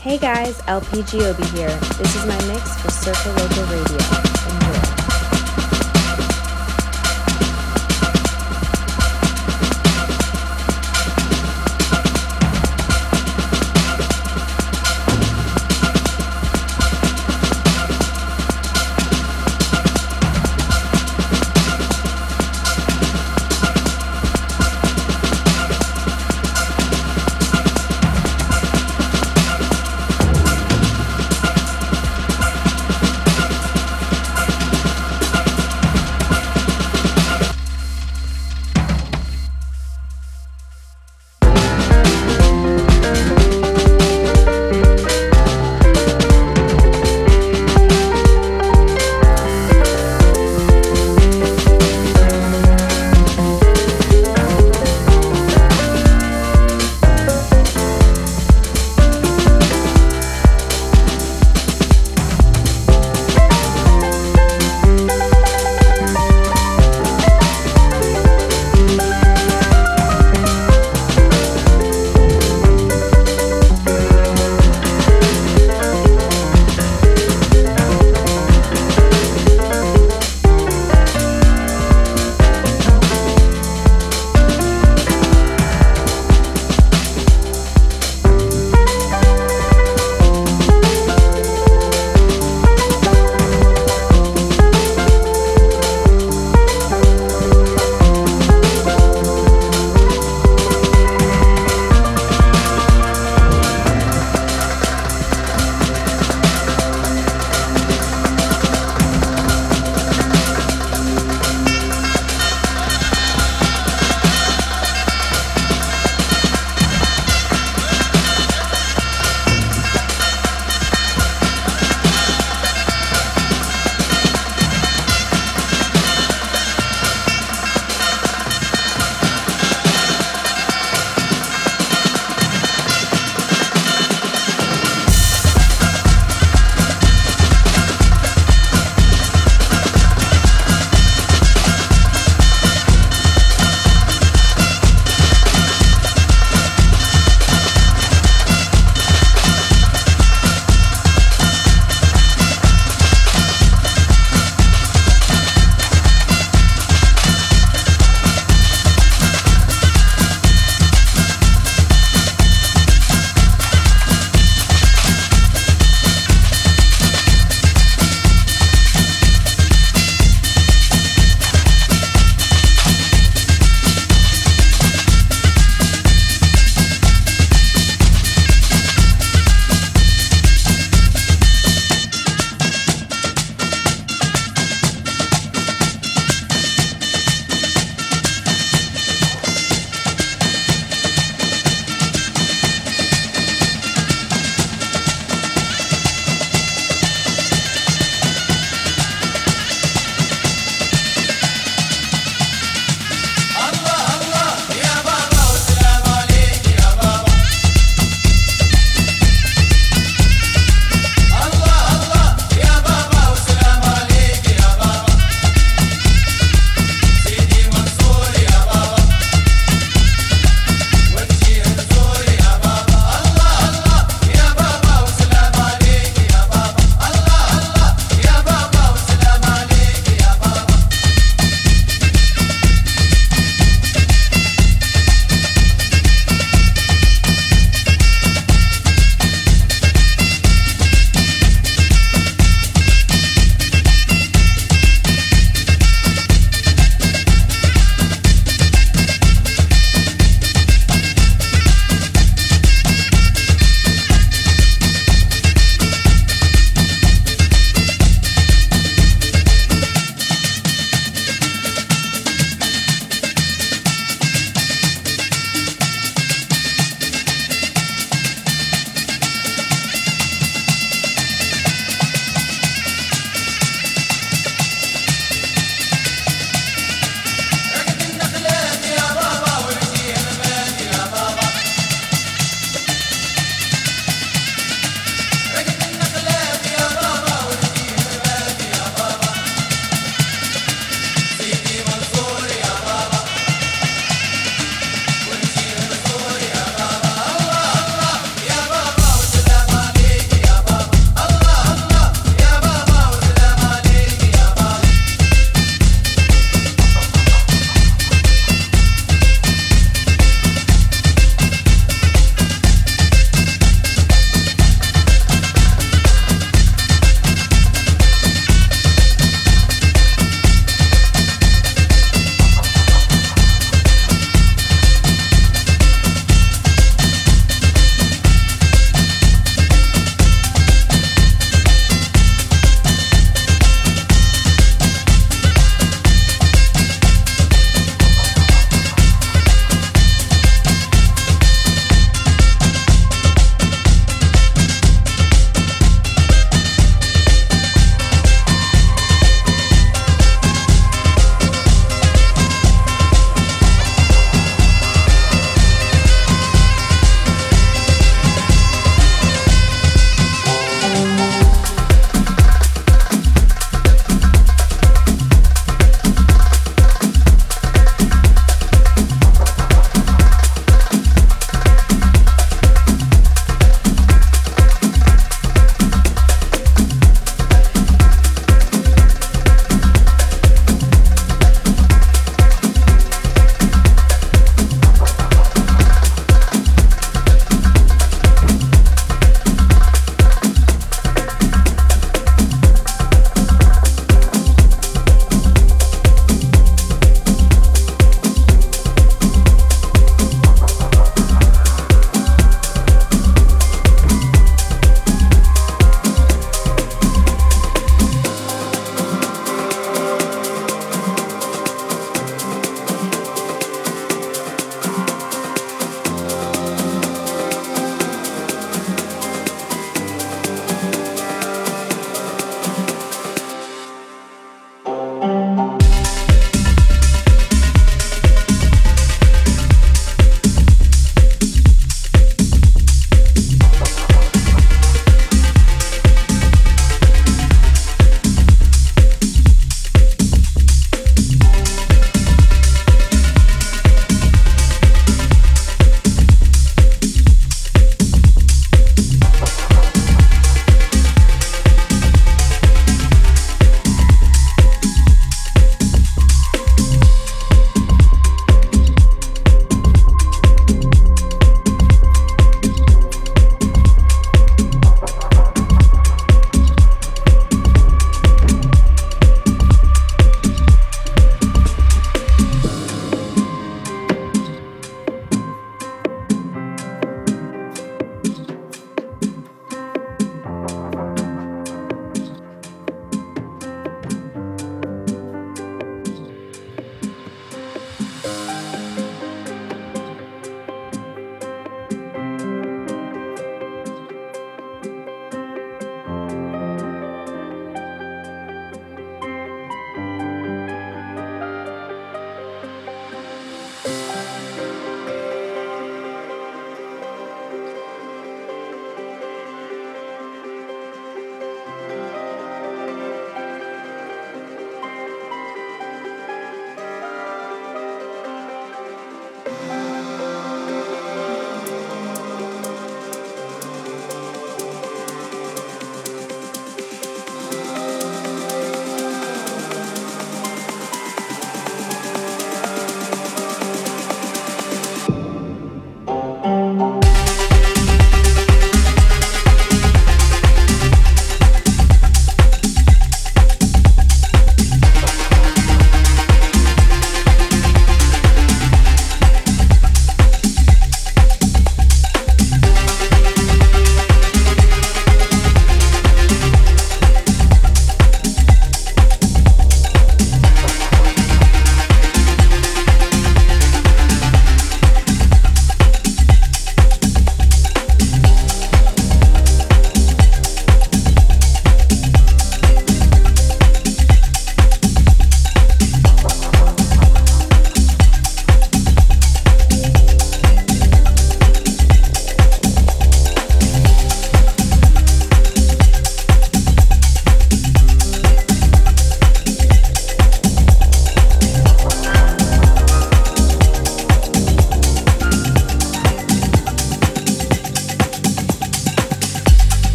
Hey guys, LP Giobbi here. This is my mix for Circoloco Radio.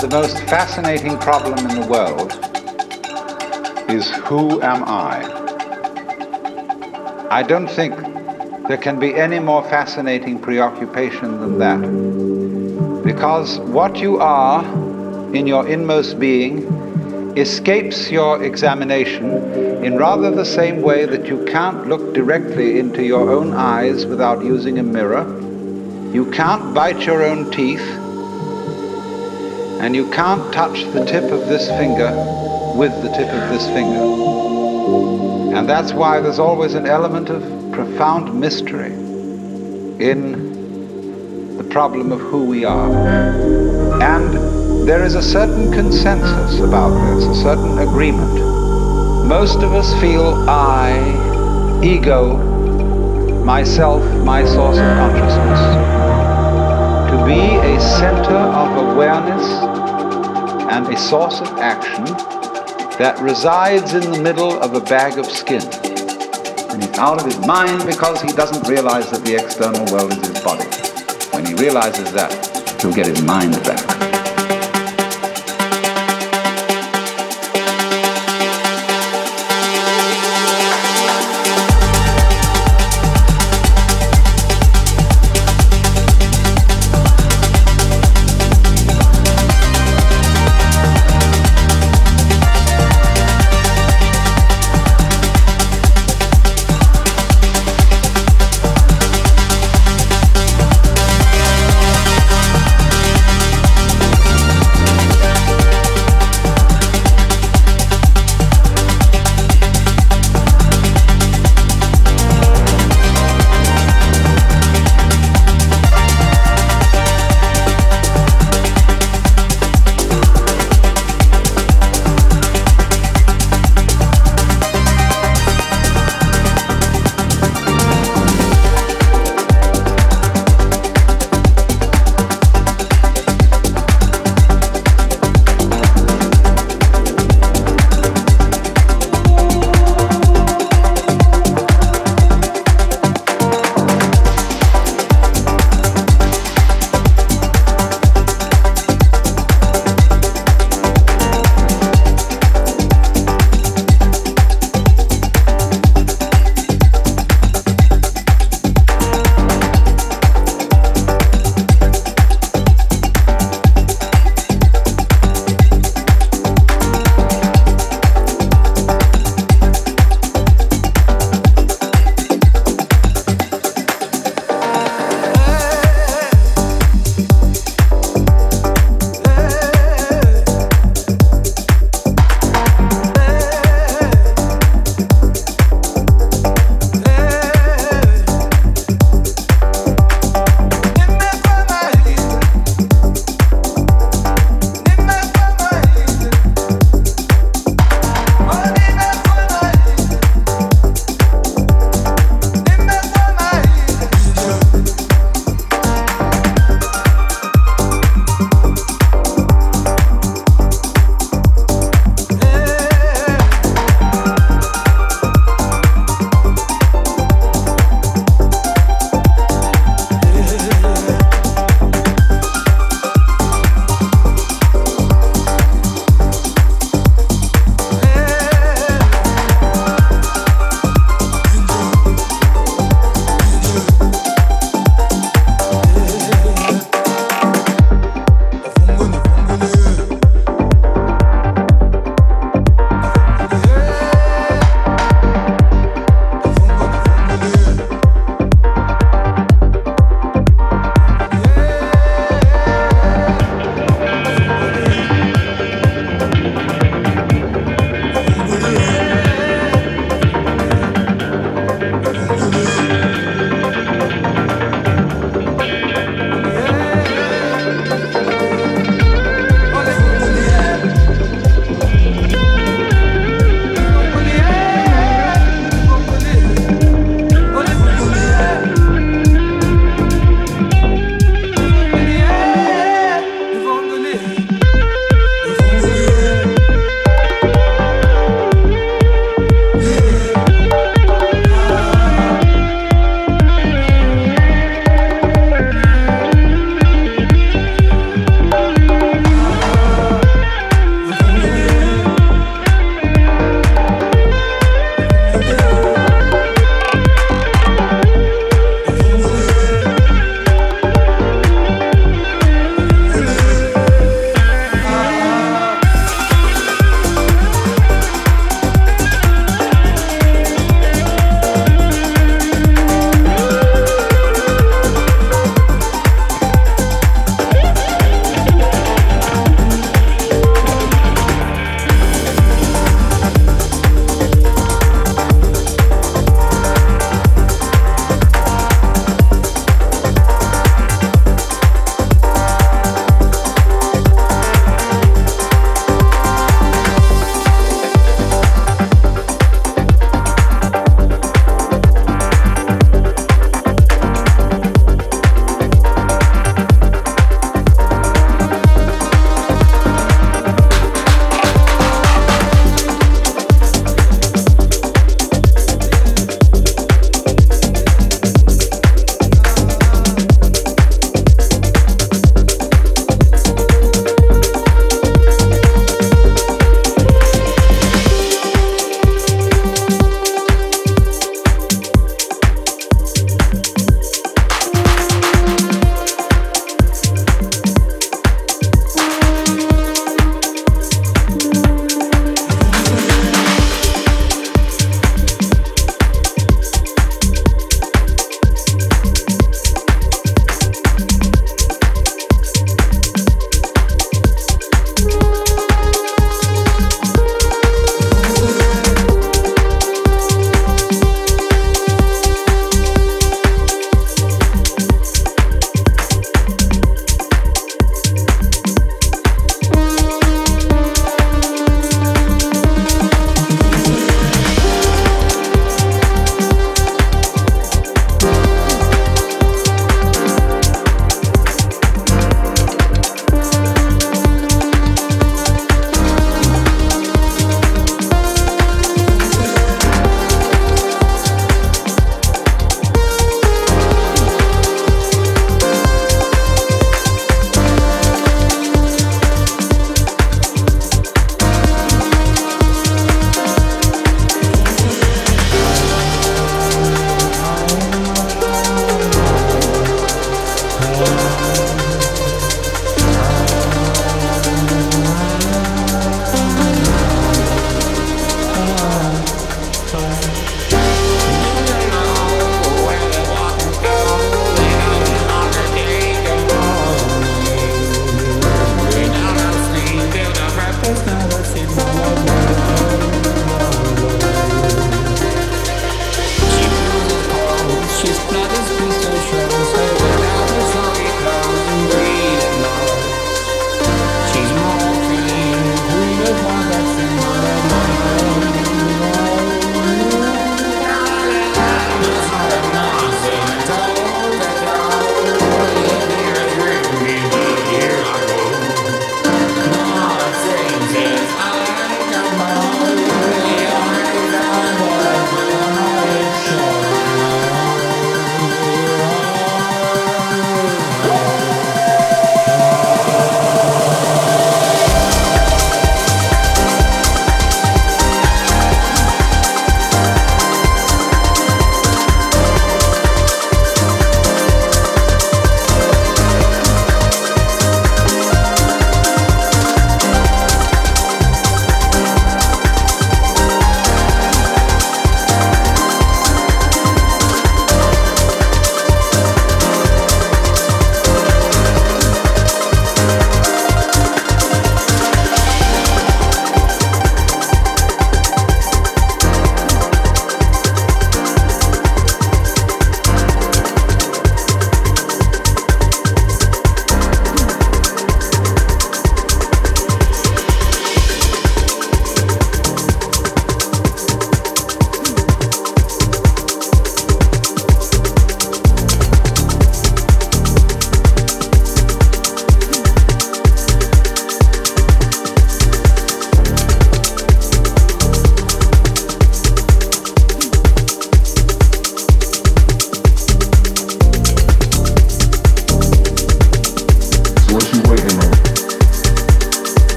The most fascinating problem in the world is who am I? I don't think there can be any more fascinating preoccupation than that. Because what you are in your inmost being escapes your examination in rather the same way that you can't look directly into your own eyes without using a mirror. You can't bite your own teeth. And you can't touch the tip of this finger with the tip of this finger. And that's why there's always an element of profound mystery in the problem of who we are. And there is a certain consensus about this, a certain agreement. Most of us feel I, ego, myself, my source of consciousness, to be a center of awareness and a source of action that resides in the middle of a bag of skin. And he's out of his mind because he doesn't realize that the external world is his body. When he realizes that, he'll get his mind back.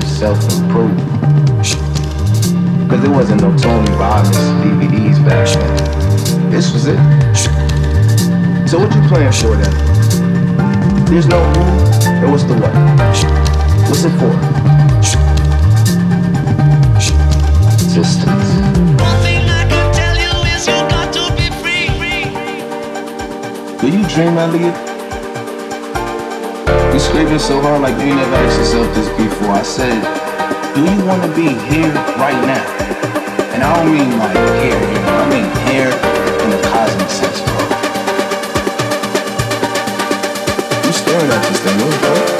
to self-improve. Cause it wasn't no Tony Robbins DVDs back then. This was it. So what you playing for then? There's no who, and what's the what? What's it for? Distance. Do you dream, Elliot? been scraping so hard like you never asked yourself this before. I said, do you want to be here right now? And I don't mean like here, here. I mean here in the cosmic sense, bro. You staring at this thing, what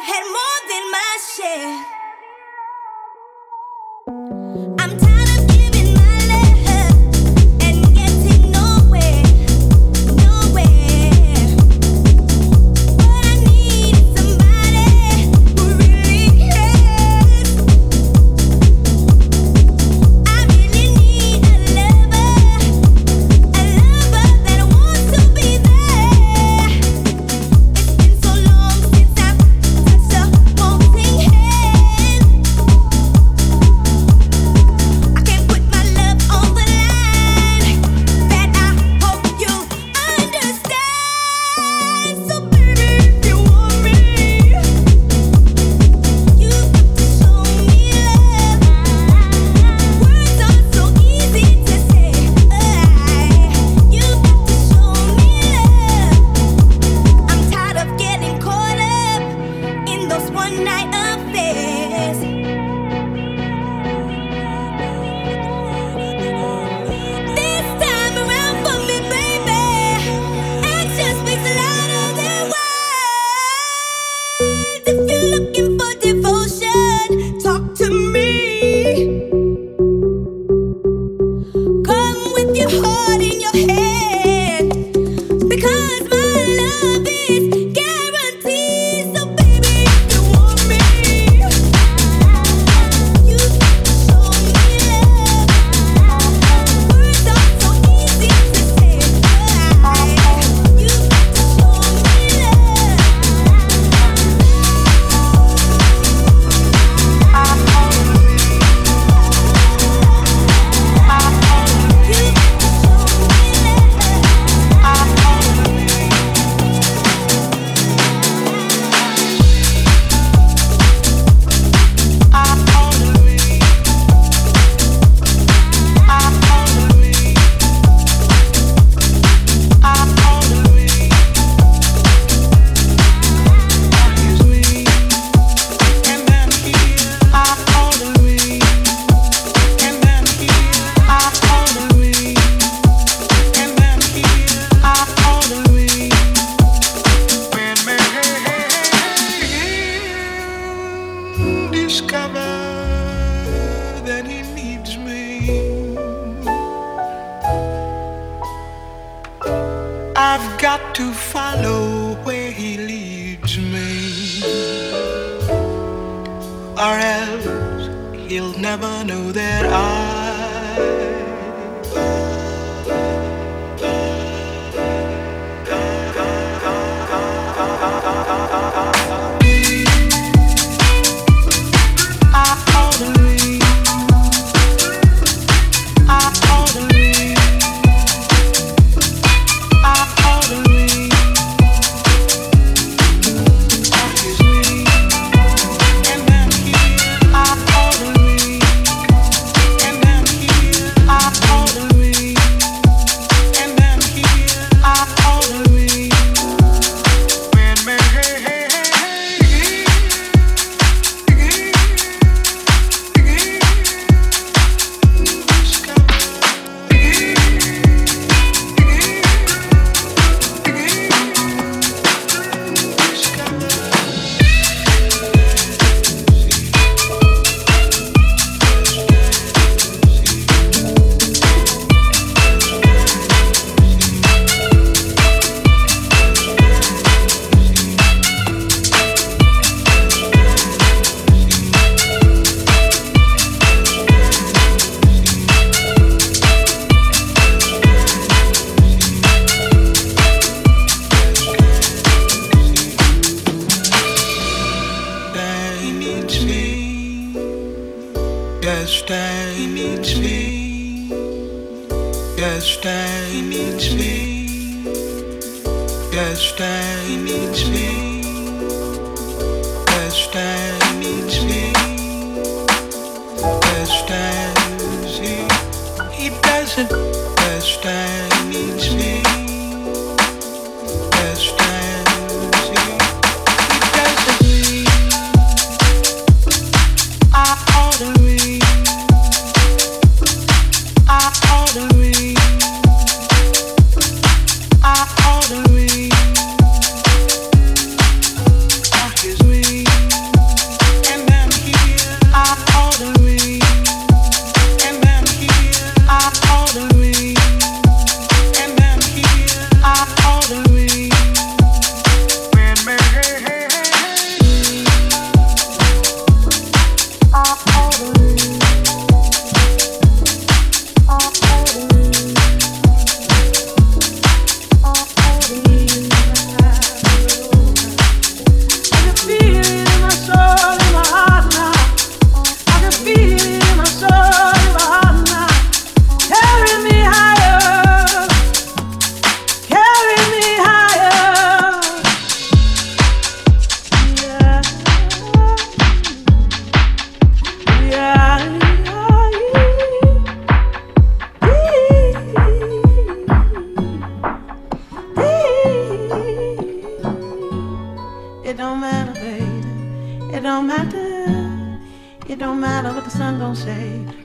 I've had more than my share.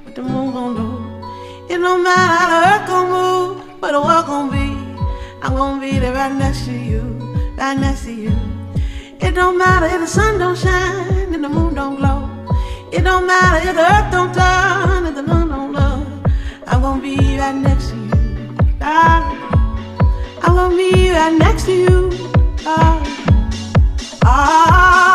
What the moon gonna do. It don't matter how the earth gonna move, but the world gonna be. I'm gonna be there right next to you, right next to you. It don't matter if the sun don't shine and the moon don't glow. It don't matter if the earth don't turn and the moon don't glow. I'm gonna be right next to you. Darling. I'm gonna be right next to you. Darling. Ah,